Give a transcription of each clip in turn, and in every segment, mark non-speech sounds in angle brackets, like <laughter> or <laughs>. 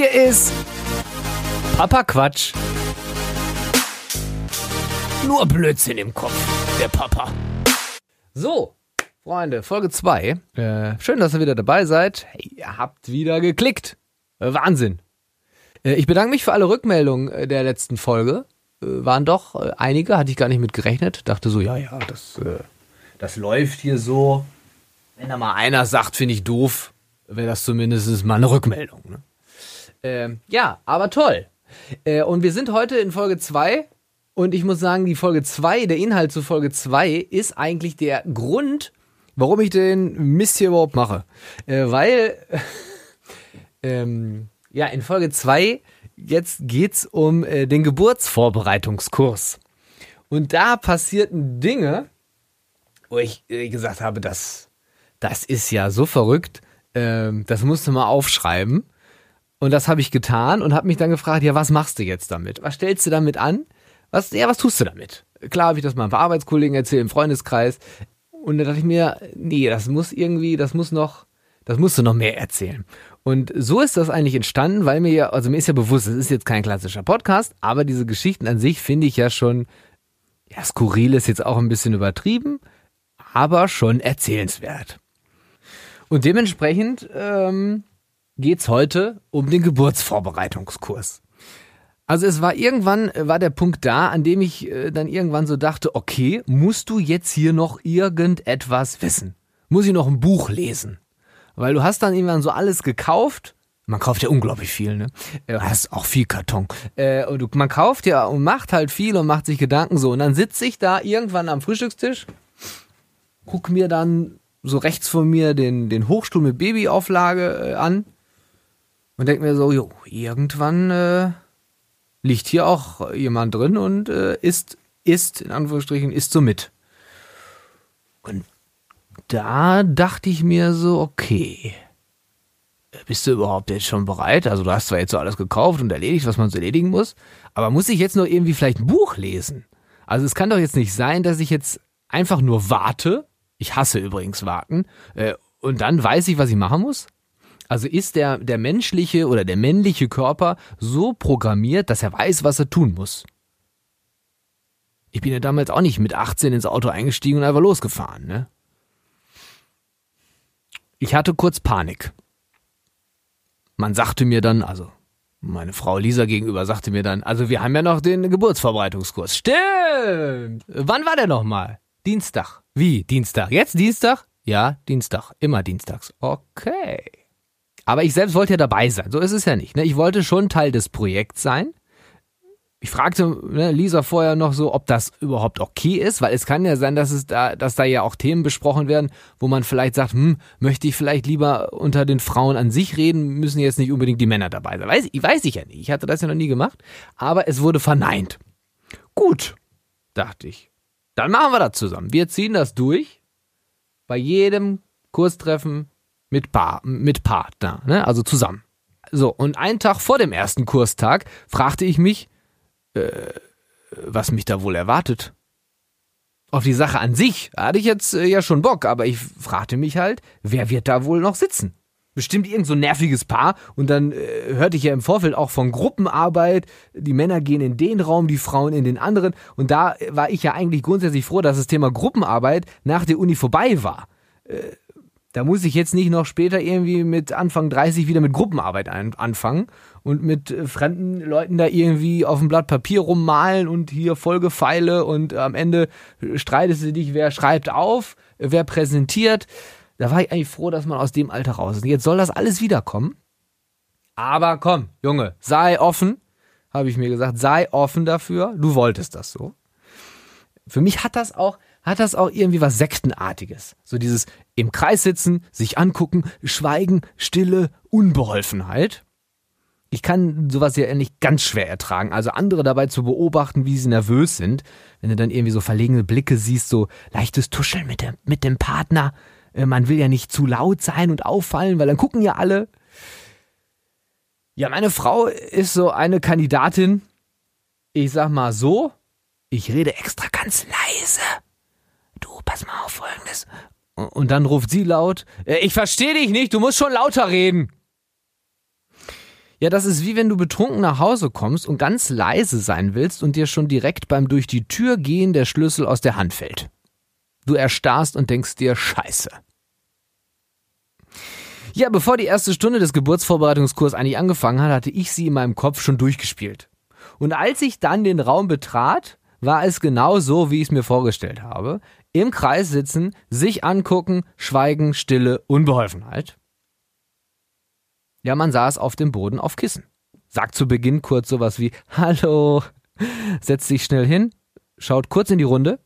Hier ist Papa Quatsch. Nur Blödsinn im Kopf, der Papa. So, Freunde, Folge 2. Äh, schön, dass ihr wieder dabei seid. Hey, ihr habt wieder geklickt. Äh, Wahnsinn. Äh, ich bedanke mich für alle Rückmeldungen äh, der letzten Folge. Äh, waren doch äh, einige, hatte ich gar nicht mit gerechnet. Dachte so, ja, ja, das, das läuft hier so. Wenn da mal einer sagt, finde ich doof, wäre das zumindest mal eine Rückmeldung. Ne? Ähm, ja, aber toll. Äh, und wir sind heute in Folge 2 und ich muss sagen, die Folge 2, der Inhalt zu Folge 2 ist eigentlich der Grund, warum ich den Mist hier überhaupt mache. Äh, weil, <laughs> ähm, ja, in Folge 2 jetzt geht's um äh, den Geburtsvorbereitungskurs. Und da passierten Dinge, wo ich äh, gesagt habe, das, das ist ja so verrückt, ähm, das musst du mal aufschreiben. Und das habe ich getan und habe mich dann gefragt, ja, was machst du jetzt damit? Was stellst du damit an? Was, ja, was tust du damit? Klar habe ich das mal ein paar Arbeitskollegen erzählt, im Freundeskreis. Und da dachte ich mir, nee, das muss irgendwie, das muss noch, das musst du noch mehr erzählen. Und so ist das eigentlich entstanden, weil mir ja, also mir ist ja bewusst, es ist jetzt kein klassischer Podcast, aber diese Geschichten an sich finde ich ja schon, ja, skurril ist jetzt auch ein bisschen übertrieben, aber schon erzählenswert. Und dementsprechend ähm, geht's heute um den Geburtsvorbereitungskurs. Also es war irgendwann, war der Punkt da, an dem ich äh, dann irgendwann so dachte, okay, musst du jetzt hier noch irgendetwas wissen? Muss ich noch ein Buch lesen? Weil du hast dann irgendwann so alles gekauft. Man kauft ja unglaublich viel, ne? Du äh, hast auch viel Karton. Äh, und man kauft ja und macht halt viel und macht sich Gedanken so. Und dann sitze ich da irgendwann am Frühstückstisch, guck mir dann so rechts von mir den, den Hochstuhl mit Babyauflage äh, an und denke mir so, jo, irgendwann äh, liegt hier auch jemand drin und äh, isst, isst, in Anführungsstrichen, isst so mit. Und da dachte ich mir so, okay, bist du überhaupt jetzt schon bereit? Also du hast zwar jetzt so alles gekauft und erledigt, was man so erledigen muss, aber muss ich jetzt noch irgendwie vielleicht ein Buch lesen? Also es kann doch jetzt nicht sein, dass ich jetzt einfach nur warte ich hasse übrigens warten. Äh, und dann weiß ich, was ich machen muss? Also ist der, der menschliche oder der männliche Körper so programmiert, dass er weiß, was er tun muss? Ich bin ja damals auch nicht mit 18 ins Auto eingestiegen und einfach losgefahren, ne? Ich hatte kurz Panik. Man sagte mir dann, also meine Frau Lisa gegenüber sagte mir dann, also wir haben ja noch den Geburtsvorbereitungskurs. Stimmt! Wann war der nochmal? Dienstag. Wie? Dienstag? Jetzt Dienstag? Ja, Dienstag. Immer dienstags. Okay. Aber ich selbst wollte ja dabei sein. So ist es ja nicht. Ne? Ich wollte schon Teil des Projekts sein. Ich fragte ne, Lisa vorher noch so, ob das überhaupt okay ist, weil es kann ja sein, dass es da, dass da ja auch Themen besprochen werden, wo man vielleicht sagt, hm, möchte ich vielleicht lieber unter den Frauen an sich reden, müssen jetzt nicht unbedingt die Männer dabei sein. Weiß, weiß ich ja nicht. Ich hatte das ja noch nie gemacht, aber es wurde verneint. Gut, dachte ich. Dann machen wir das zusammen. Wir ziehen das durch. Bei jedem Kurstreffen mit, Paar, mit Partner, ne? also zusammen. So, und einen Tag vor dem ersten Kurstag fragte ich mich, äh, was mich da wohl erwartet. Auf die Sache an sich hatte ich jetzt äh, ja schon Bock, aber ich fragte mich halt, wer wird da wohl noch sitzen? bestimmt irgend so ein nerviges Paar und dann äh, hörte ich ja im Vorfeld auch von Gruppenarbeit, die Männer gehen in den Raum, die Frauen in den anderen und da war ich ja eigentlich grundsätzlich froh, dass das Thema Gruppenarbeit nach der Uni vorbei war. Äh, da muss ich jetzt nicht noch später irgendwie mit Anfang 30 wieder mit Gruppenarbeit anfangen und mit äh, fremden Leuten da irgendwie auf dem Blatt Papier rummalen und hier Folgepfeile und am Ende streitest du dich, wer schreibt auf, wer präsentiert. Da war ich eigentlich froh, dass man aus dem Alter raus ist. Jetzt soll das alles wiederkommen. Aber komm, Junge, sei offen, habe ich mir gesagt, sei offen dafür. Du wolltest das so. Für mich hat das auch, hat das auch irgendwie was Sektenartiges. So dieses im Kreis sitzen, sich angucken, schweigen, Stille, Unbeholfenheit. Ich kann sowas ja ehrlich ganz schwer ertragen. Also andere dabei zu beobachten, wie sie nervös sind. Wenn du dann irgendwie so verlegene Blicke siehst, so leichtes Tuscheln mit dem, mit dem Partner, äh, man will ja nicht zu laut sein und auffallen, weil dann gucken ja alle. Ja, meine Frau ist so eine Kandidatin. Ich sag mal so, ich rede extra ganz leise. Pass mal auf folgendes. Und dann ruft sie laut, äh, ich verstehe dich nicht, du musst schon lauter reden. Ja, das ist wie wenn du betrunken nach Hause kommst und ganz leise sein willst und dir schon direkt beim durch die Tür gehen der Schlüssel aus der Hand fällt. Du erstarrst und denkst dir Scheiße. Ja, bevor die erste Stunde des Geburtsvorbereitungskurs eigentlich angefangen hat, hatte ich sie in meinem Kopf schon durchgespielt. Und als ich dann den Raum betrat, war es genau so, wie ich es mir vorgestellt habe. Im Kreis sitzen, sich angucken, Schweigen, Stille, Unbeholfenheit. Ja, man saß auf dem Boden auf Kissen. Sagt zu Beginn kurz sowas wie Hallo, setzt sich schnell hin, schaut kurz in die Runde,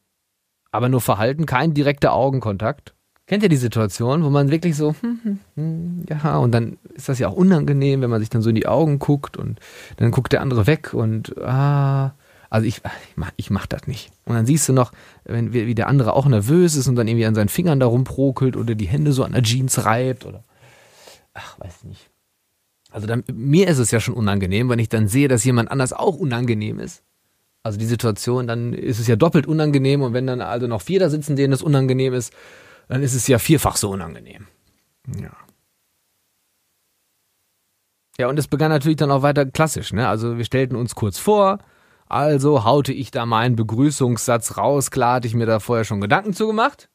aber nur verhalten, kein direkter Augenkontakt. Kennt ihr die Situation, wo man wirklich so, hm, hm, hm, ja, und dann ist das ja auch unangenehm, wenn man sich dann so in die Augen guckt und dann guckt der andere weg und ah, also ich, ich mach, ich mach das nicht. Und dann siehst du noch, wenn, wie der andere auch nervös ist und dann irgendwie an seinen Fingern da rumprokelt oder die Hände so an der Jeans reibt oder, ach, weiß nicht. Also dann, mir ist es ja schon unangenehm, wenn ich dann sehe, dass jemand anders auch unangenehm ist. Also die Situation, dann ist es ja doppelt unangenehm und wenn dann also noch vier da sitzen, denen es unangenehm ist, dann ist es ja vierfach so unangenehm. Ja. Ja, und es begann natürlich dann auch weiter klassisch, ne? Also wir stellten uns kurz vor, also haute ich da meinen Begrüßungssatz raus, klar hatte ich mir da vorher schon Gedanken zugemacht.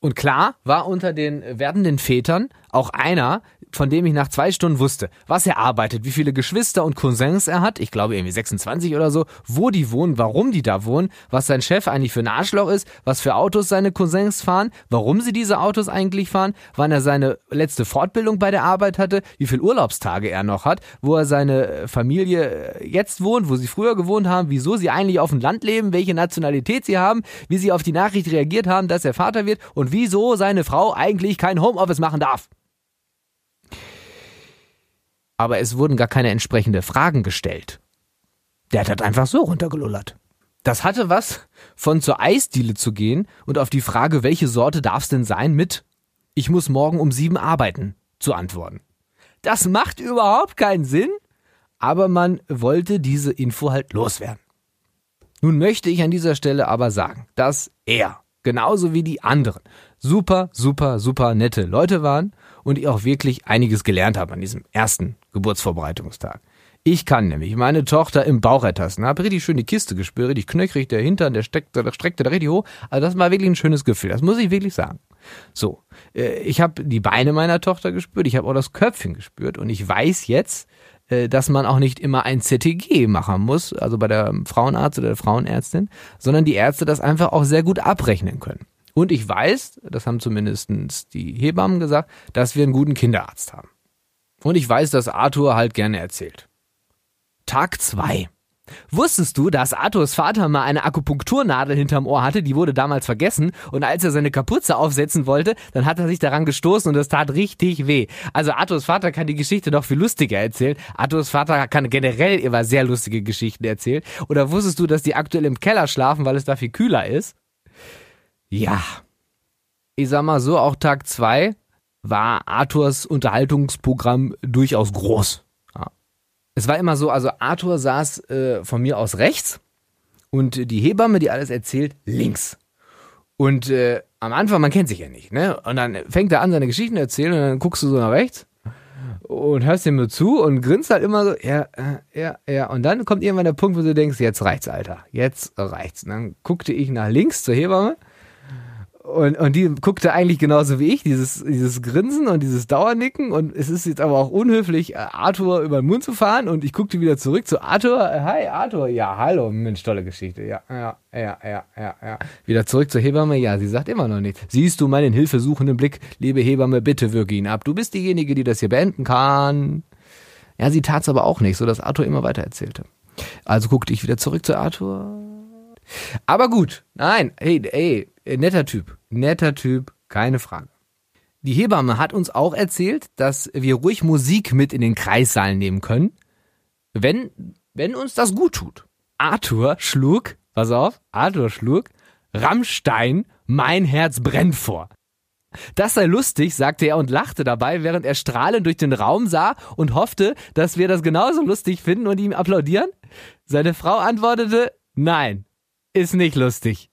Und klar war unter den werdenden Vätern auch einer, von dem ich nach zwei Stunden wusste, was er arbeitet, wie viele Geschwister und Cousins er hat, ich glaube irgendwie 26 oder so, wo die wohnen, warum die da wohnen, was sein Chef eigentlich für ein Arschloch ist, was für Autos seine Cousins fahren, warum sie diese Autos eigentlich fahren, wann er seine letzte Fortbildung bei der Arbeit hatte, wie viele Urlaubstage er noch hat, wo er seine äh, Familie äh, jetzt wohnt, wo sie früher gewohnt haben, wieso sie eigentlich auf dem Land leben, welche Nationalität sie haben, wie sie auf die Nachricht reagiert haben, dass er Vater wird und wieso seine Frau eigentlich kein Homeoffice machen darf aber es wurden gar keine entsprechende Fragen gestellt. Der hat halt einfach so runtergelullert. Das hatte was von zur Eisdiele zu gehen und auf die Frage, welche Sorte darf's denn sein, mit Ich muss morgen um sieben arbeiten, zu antworten. Das macht überhaupt keinen Sinn, aber man wollte diese Info halt loswerden. Nun möchte ich an dieser Stelle aber sagen, dass er, genauso wie die anderen, super, super, super nette Leute waren und ich auch wirklich einiges gelernt habe an diesem ersten Geburtsvorbereitungstag. Ich kann nämlich meine Tochter im Bauch ertasten, habe richtig schön die Kiste gespürt, richtig knöchrig, der Hintern, der steckte, der streckte da richtig hoch. Also das war wirklich ein schönes Gefühl, das muss ich wirklich sagen. So, äh, ich habe die Beine meiner Tochter gespürt, ich habe auch das Köpfchen gespürt und ich weiß jetzt, äh, dass man auch nicht immer ein CTG machen muss, also bei der Frauenarzt oder der Frauenärztin, sondern die Ärzte das einfach auch sehr gut abrechnen können. Und ich weiß, das haben zumindest die Hebammen gesagt, dass wir einen guten Kinderarzt haben. Und ich weiß, dass Arthur halt gerne erzählt. Tag zwei. Wusstest du, dass Arthurs Vater mal eine Akupunkturnadel hinterm Ohr hatte, die wurde damals vergessen und als er seine Kapuze aufsetzen wollte, dann hat er sich daran gestoßen und das tat richtig weh. Also Arthurs Vater kann die Geschichte noch viel lustiger erzählen. Arthurs Vater kann generell immer sehr lustige Geschichten erzählen. Oder wusstest du, dass die aktuell im Keller schlafen, weil es da viel kühler ist? Ja. Ich sag mal so, auch Tag zwei war Arthurs Unterhaltungsprogramm durchaus groß. Ja. Es war immer so, also Arthur saß äh, von mir aus rechts und die Hebamme, die alles erzählt, links. Und äh, am Anfang, man kennt sich ja nicht, ne? Und dann fängt er an, seine Geschichten zu erzählen und dann guckst du so nach rechts und hörst ihm nur zu und grinst halt immer so, ja, äh, ja, ja. Und dann kommt irgendwann der Punkt, wo du denkst, jetzt reicht's, Alter. Jetzt reicht's. Und dann guckte ich nach links zur Hebamme und, und die guckte eigentlich genauso wie ich, dieses, dieses Grinsen und dieses Dauernicken. Und es ist jetzt aber auch unhöflich, äh, Arthur über den Mund zu fahren. Und ich guckte wieder zurück zu Arthur. Hi, Arthur. Ja, hallo. Mensch, tolle Geschichte. Ja, ja, ja, ja, ja, ja. Wieder zurück zur Hebamme. Ja, sie sagt immer noch nichts. Siehst du meinen hilfesuchenden Blick? Liebe Hebamme, bitte wirke ihn ab. Du bist diejenige, die das hier beenden kann. Ja, sie tat's aber auch nicht, so dass Arthur immer weiter erzählte. Also guckte ich wieder zurück zu Arthur. Aber gut, nein, hey, äh, netter Typ. Netter Typ, keine Frage. Die Hebamme hat uns auch erzählt, dass wir ruhig Musik mit in den Kreissaal nehmen können, wenn, wenn uns das gut tut. Arthur schlug, pass auf, Arthur schlug Rammstein, mein Herz brennt vor. Das sei lustig, sagte er und lachte dabei, während er strahlend durch den Raum sah und hoffte, dass wir das genauso lustig finden und ihm applaudieren. Seine Frau antwortete, nein, ist nicht lustig.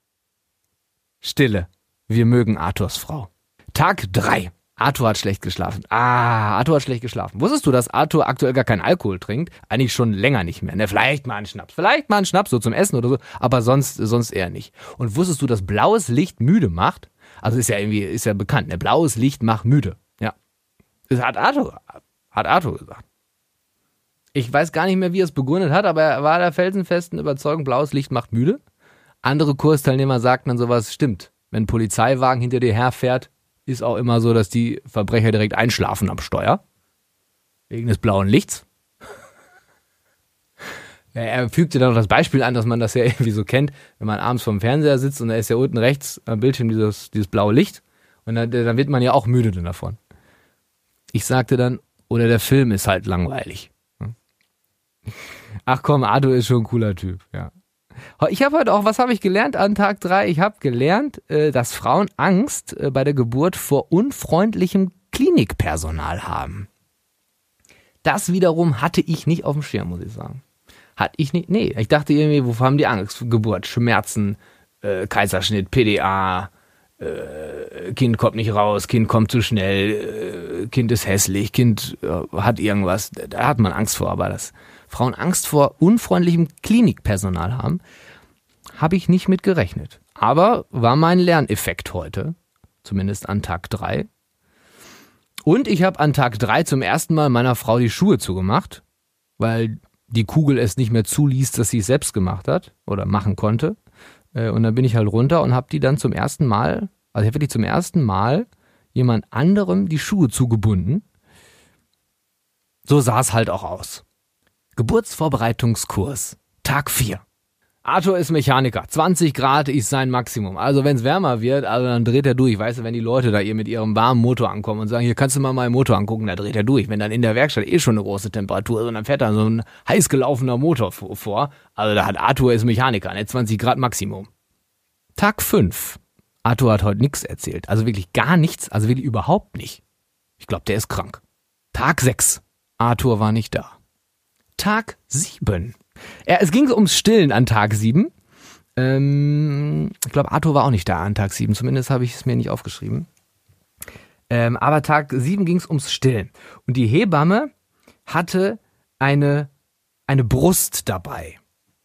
Stille. Wir mögen Arthurs Frau. Tag drei. Arthur hat schlecht geschlafen. Ah, Arthur hat schlecht geschlafen. Wusstest du, dass Arthur aktuell gar keinen Alkohol trinkt? Eigentlich schon länger nicht mehr. Ne, vielleicht mal einen Schnaps. Vielleicht mal einen Schnaps, so zum Essen oder so, aber sonst, sonst eher nicht. Und wusstest du, dass blaues Licht müde macht? Also ist ja irgendwie, ist ja bekannt, ne? Blaues Licht macht müde. Ja. Das hat Arthur, hat Arthur gesagt. Ich weiß gar nicht mehr, wie er es begründet hat, aber er war der felsenfesten Überzeugung, blaues Licht macht müde. Andere Kursteilnehmer sagten dann sowas, stimmt. Wenn ein Polizeiwagen hinter dir herfährt, ist auch immer so, dass die Verbrecher direkt einschlafen am Steuer. Wegen des blauen Lichts. <laughs> Er fügte dann noch das Beispiel an, dass man das ja <laughs> irgendwie so kennt, wenn man abends vorm Fernseher sitzt und da ist ja unten rechts am Bildschirm dieses, dieses blaue Licht und dann, dann wird man ja auch müde davon. Ich sagte dann, oder der Film ist halt langweilig. Ach komm, Ado ist schon ein cooler Typ, ja. Ich habe heute auch, was habe ich gelernt an Tag drei? Ich habe gelernt, äh, dass Frauen Angst äh, bei der Geburt vor unfreundlichem Klinikpersonal haben. Das wiederum hatte ich nicht auf dem Schirm, muss ich sagen. Hatte ich nicht, nee, ich dachte irgendwie, wovor haben die Angst? Geburt, Schmerzen, äh, Kaiserschnitt, PDA, äh, Kind kommt nicht raus, Kind kommt zu schnell, äh, Kind ist hässlich, Kind äh, hat irgendwas. Da hat man Angst vor, aber das Frauen Angst vor unfreundlichem Klinikpersonal haben, habe ich nicht mit gerechnet. Aber war mein Lerneffekt heute, zumindest an Tag 3. Und ich habe an Tag 3 zum ersten Mal meiner Frau die Schuhe zugemacht, weil die Kugel es nicht mehr zuließ, dass sie es selbst gemacht hat oder machen konnte. Äh, und dann bin ich halt runter und habe die dann zum ersten Mal, also ich habe wirklich zum ersten Mal jemand anderem die Schuhe zugebunden. So sah es halt auch aus. Geburtsvorbereitungskurs. Tag 4. Arthur ist Mechaniker. 20 Grad ist sein Maximum. Also wenn es wärmer wird, also dann dreht er durch. Weißt du, wenn die Leute da ihr mit ihrem warmen Motor ankommen und sagen, hier kannst du mal meinen Motor angucken, da dreht er durch. Wenn dann in der Werkstatt eh schon eine große Temperatur ist und dann fährt da so ein heiß gelaufener Motor vor. Also da hat Arthur ist Mechaniker, ne? 20 Grad Maximum. Tag 5. Arthur hat heute nichts erzählt. Also wirklich gar nichts. Also wirklich überhaupt nicht. Ich glaube, der ist krank. Tag 6. Arthur war nicht da. Tag 7. Ja, es ging ums Stillen an Tag 7. Ähm, ich glaube, Arthur war auch nicht da an Tag 7. Zumindest habe ich es mir nicht aufgeschrieben. Ähm, aber Tag 7 ging es ums Stillen. Und die Hebamme hatte eine, eine Brust dabei.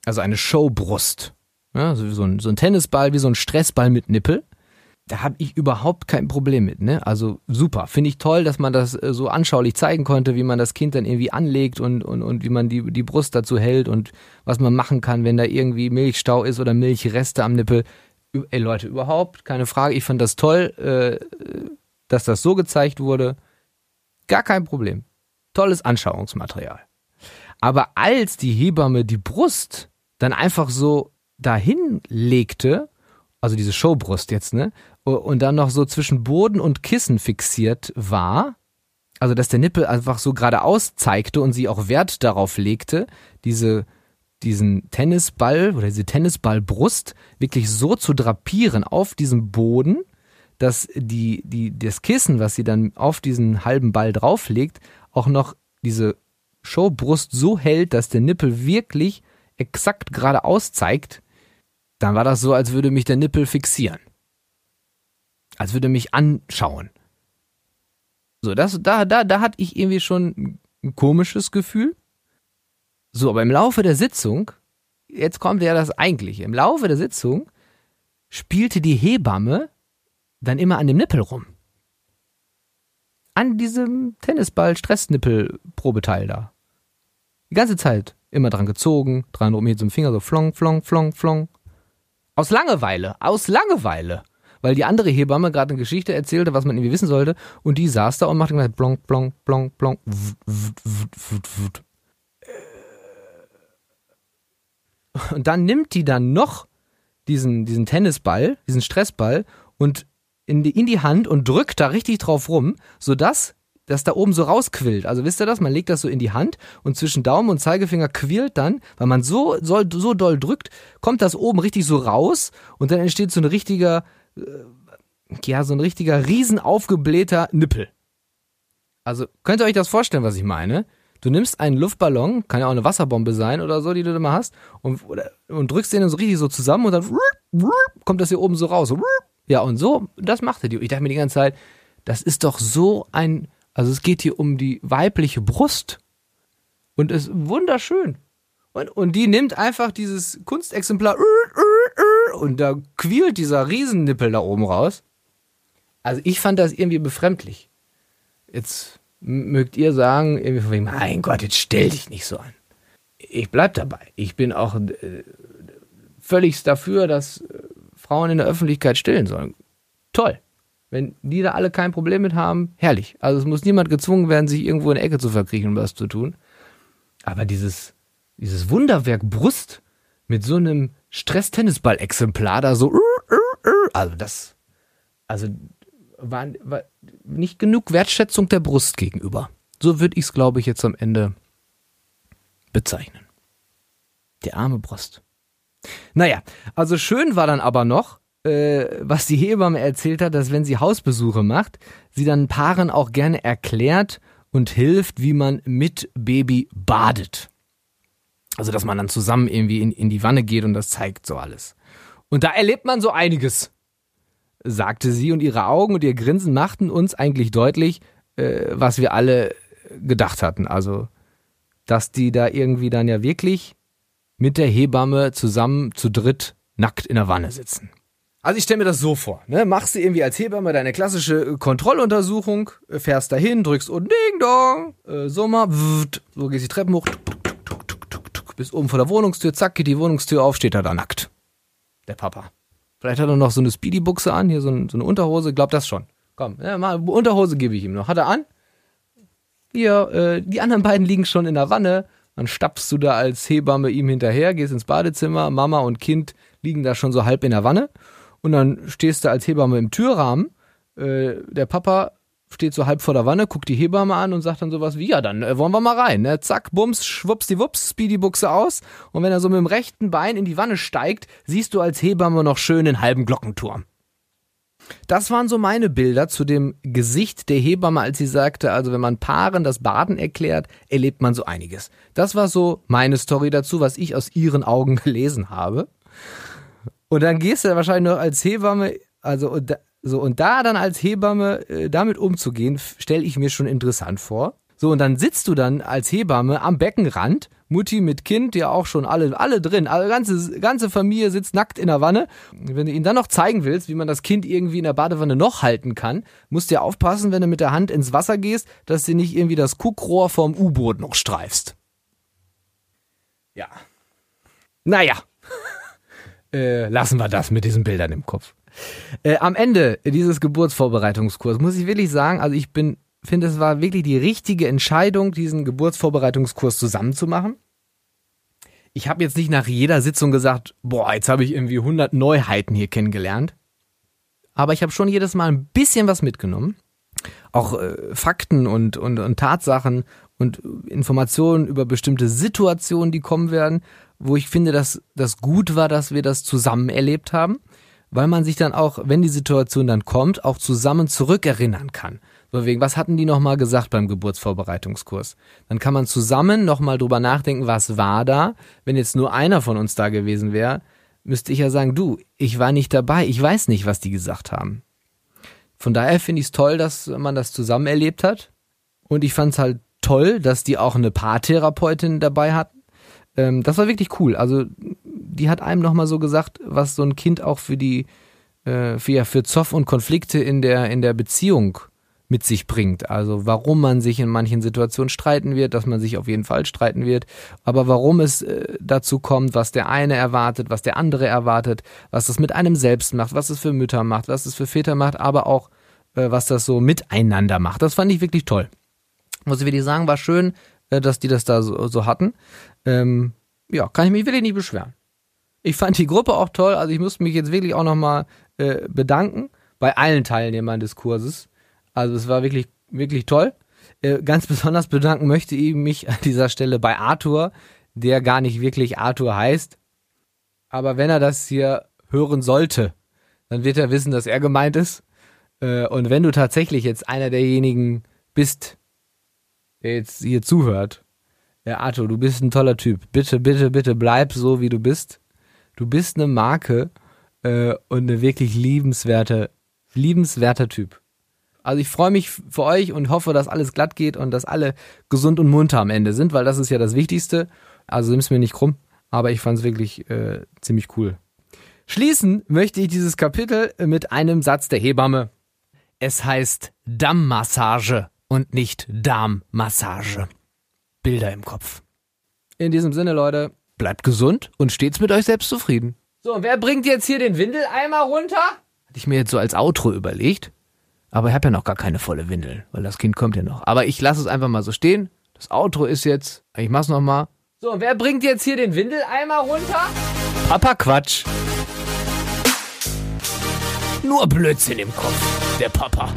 Also eine Showbrust. Ja, so, ein, so ein Tennisball, wie so ein Stressball mit Nippel da habe ich überhaupt kein Problem mit. Ne? Also super, finde ich toll, dass man das äh, so anschaulich zeigen konnte, wie man das Kind dann irgendwie anlegt und, und, und wie man die, die Brust dazu hält und was man machen kann, wenn da irgendwie Milchstau ist oder Milchreste am Nippel. Ey Leute, überhaupt keine Frage. Ich fand das toll, äh, dass das so gezeigt wurde. Gar kein Problem. Tolles Anschauungsmaterial. Aber als die Hebamme die Brust dann einfach so dahin legte, also diese Showbrust jetzt, ne? und dann noch so zwischen Boden und Kissen fixiert war, also dass der Nippel einfach so geradeaus zeigte und sie auch Wert darauf legte, diese diesen Tennisball oder diese Tennisballbrust wirklich so zu drapieren auf diesem Boden, dass die, die, das Kissen, was sie dann auf diesen halben Ball drauflegt, auch noch diese Showbrust so hält, dass der Nippel wirklich exakt geradeaus zeigt, dann war das so, als würde mich der Nippel fixieren als würde mich anschauen. So, das, da, da, da hatte ich irgendwie schon ein komisches Gefühl. So, aber im Laufe der Sitzung, jetzt kommt ja das Eigentliche, im Laufe der Sitzung spielte die Hebamme dann immer an dem Nippel rum. An diesem Tennisball-Stressnippel-Probeteil da. Die ganze Zeit immer dran gezogen, dran rum hier zum Finger so flong, flong, flong, flong. Aus Langeweile, aus Langeweile. Weil die andere Hebamme gerade eine Geschichte erzählte, was man irgendwie wissen sollte, und die saß da und machte gesagt, blonk, blonk, blonk, blonk, und dann nimmt die dann noch diesen, diesen Tennisball, diesen Stressball und in die, in die Hand und drückt da richtig drauf rum, sodass das da oben so rausquillt. Also wisst ihr das? Man legt das so in die Hand und zwischen Daumen und Zeigefinger quillt dann, weil man so, so, so doll drückt, kommt das oben richtig so raus und dann entsteht so ein richtiger, äh, ja, so ein richtiger riesen aufgeblähter Nippel. Also könnt ihr euch das vorstellen, was ich meine? Du nimmst einen Luftballon, kann ja auch eine Wasserbombe sein oder so, die du da mal hast, und, und drückst den dann so richtig so zusammen und dann kommt das hier oben so raus. Ja, und so, das machte die. Ich dachte mir die ganze Zeit, das ist doch so ein, also es geht hier um die weibliche Brust und ist wunderschön. Und, und die nimmt einfach dieses Kunstexemplar und da quillt dieser Riesennippel da oben raus. Also ich fand das irgendwie befremdlich. Jetzt mögt ihr sagen, irgendwie von wegen, mein Gott, jetzt stell dich nicht so an. Ich bleib dabei. Ich bin auch äh, völlig dafür, dass äh, Frauen in der Öffentlichkeit stillen sollen. Toll. Wenn die da alle kein Problem mit haben, herrlich. Also es muss niemand gezwungen werden, sich irgendwo in der Ecke zu verkriechen, um was zu tun. Aber dieses, dieses Wunderwerk Brust mit so einem Stress-Tennisball-Exemplar da so, also das, also war, war nicht genug Wertschätzung der Brust gegenüber. So würde ich es, glaube ich, jetzt am Ende bezeichnen. Der arme Brust. Naja, also schön war dann aber noch, äh, was die Hebamme erzählt hat, dass wenn sie Hausbesuche macht, sie dann Paaren auch gerne erklärt und hilft, wie man mit Baby badet. Also, dass man dann zusammen irgendwie in, in die Wanne geht und das zeigt so alles. Und da erlebt man so einiges, sagte sie, und ihre Augen und ihr Grinsen machten uns eigentlich deutlich, äh, was wir alle gedacht hatten. Also, dass die da irgendwie dann ja wirklich mit der Hebamme zusammen zu dritt nackt in der Wanne sitzen. Also ich stelle mir das so vor, ne? Machst du irgendwie als Hebamme deine klassische Kontrolluntersuchung, fährst dahin, drückst unten Ding Dong, äh, so mal, so gehst die Treppen hoch, tuk, tuk, tuk, tuk, tuk, bis oben vor der Wohnungstür, zack, geht die Wohnungstür auf, steht er da nackt. Der Papa. Vielleicht hat er noch so eine Speedy-Buchse an, hier so, ein, so eine Unterhose, glaub das schon. Komm, ja, mal, Unterhose gebe ich ihm noch. Hat er an? Hier, äh, die anderen beiden liegen schon in der Wanne. Dann stapfst du da als Hebamme ihm hinterher, gehst ins Badezimmer, Mama und Kind liegen da schon so halb in der Wanne. Und dann stehst du als Hebamme im Türrahmen. Äh, der Papa steht so halb vor der Wanne, guckt die Hebamme an und sagt dann sowas wie, ja, dann äh, wollen wir mal rein. Ne? Zack, bums, schwupps die Wups, Speedy-Buchse aus. Und wenn er so mit dem rechten Bein in die Wanne steigt, siehst du als Hebamme noch schön den halben Glockenturm. Das waren so meine Bilder zu dem Gesicht der Hebamme, als sie sagte, also wenn man Paaren das Baden erklärt, erlebt man so einiges. Das war so meine Story dazu, was ich aus ihren Augen <laughs> gelesen habe. Und dann gehst du wahrscheinlich noch als Hebamme, also und da, so und da dann als Hebamme äh, damit umzugehen, stelle ich mir schon interessant vor. So und dann sitzt du dann als Hebamme am Beckenrand, Mutti mit Kind, ja auch schon alle alle drin, alle ganze ganze Familie sitzt nackt in der Wanne. Wenn du ihnen dann noch zeigen willst, wie man das Kind irgendwie in der Badewanne noch halten kann, musst du ja aufpassen, wenn du mit der Hand ins Wasser gehst, dass du nicht irgendwie das Kuckrohr vom U-Boot noch streifst. Ja. Naja, äh, lassen wir das mit diesen Bildern im Kopf. Äh, am Ende dieses Geburtsvorbereitungskurs muss ich wirklich sagen, also ich bin, finde, es war wirklich die richtige Entscheidung, diesen Geburtsvorbereitungskurs zusammenzumachen. Ich habe jetzt nicht nach jeder Sitzung gesagt, boah, jetzt habe ich irgendwie 100 Neuheiten hier kennengelernt. Aber ich habe schon jedes Mal ein bisschen was mitgenommen. Auch äh, Fakten und, und, und Tatsachen und Informationen über bestimmte Situationen, die kommen werden wo ich finde, dass das gut war, dass wir das zusammen erlebt haben, weil man sich dann auch, wenn die Situation dann kommt, auch zusammen zurückerinnern kann. So wegen, was hatten die nochmal gesagt beim Geburtsvorbereitungskurs? Dann kann man zusammen nochmal drüber nachdenken, was war da. Wenn jetzt nur einer von uns da gewesen wäre, müsste ich ja sagen, du, ich war nicht dabei, ich weiß nicht, was die gesagt haben. Von daher finde ich es toll, dass man das zusammen erlebt hat. Und ich fand es halt toll, dass die auch eine Paartherapeutin dabei hatten ähm, das war wirklich cool. Also die hat einem nochmal so gesagt, was so ein Kind auch für die, äh, für, ja, für Zoff und Konflikte in der, in der Beziehung mit sich bringt. Also warum man sich in manchen Situationen streiten wird, dass man sich auf jeden Fall streiten wird, aber warum es äh, dazu kommt, was der eine erwartet, was der andere erwartet, was das mit einem selbst macht, was es für Mütter macht, was es für Väter macht, aber auch äh, was das so miteinander macht. Das fand ich wirklich toll. Muss ich wirklich sagen, war schön, dass die das da so, so hatten. Ähm, ja, kann ich mich wirklich nicht beschweren. Ich fand die Gruppe auch toll, also ich musste mich jetzt wirklich auch nochmal äh, bedanken bei allen Teilnehmern des Kurses. Also es war wirklich, wirklich toll. Äh, ganz besonders bedanken möchte ich mich an dieser Stelle bei Arthur, der gar nicht wirklich Arthur heißt. Aber wenn er das hier hören sollte, dann wird er wissen, dass er gemeint ist. Äh, und wenn du tatsächlich jetzt einer derjenigen bist, jetzt hier zuhört ja, Arthur, du bist ein toller Typ. Bitte, bitte, bitte bleib so, wie du bist. Du bist eine Marke äh, und eine wirklich liebenswerte, liebenswerter Typ. Also ich freue mich für euch und hoffe, dass alles glatt geht und dass alle gesund und munter am Ende sind, weil das ist ja das Wichtigste. Also nimm's mir nicht krumm, aber ich fand es wirklich äh, ziemlich cool. Schließen möchte ich dieses Kapitel mit einem Satz der Hebamme. Es heißt Dammmassage und nicht Darmmassage. Bilder im Kopf. In diesem Sinne, Leute, bleibt gesund und stets mit euch selbst zufrieden. So, und wer bringt jetzt hier den Windeleimer runter? Hatte ich mir jetzt so als Outro überlegt. Aber ich habe ja noch gar keine volle Windel, weil das Kind kommt ja noch. Aber ich lasse es einfach mal so stehen. Das Outro ist jetzt, ich mach's noch mal. So, und wer bringt jetzt hier den Windeleimer runter? Papa Quatsch. Nur Blödsinn im Kopf, der Papa.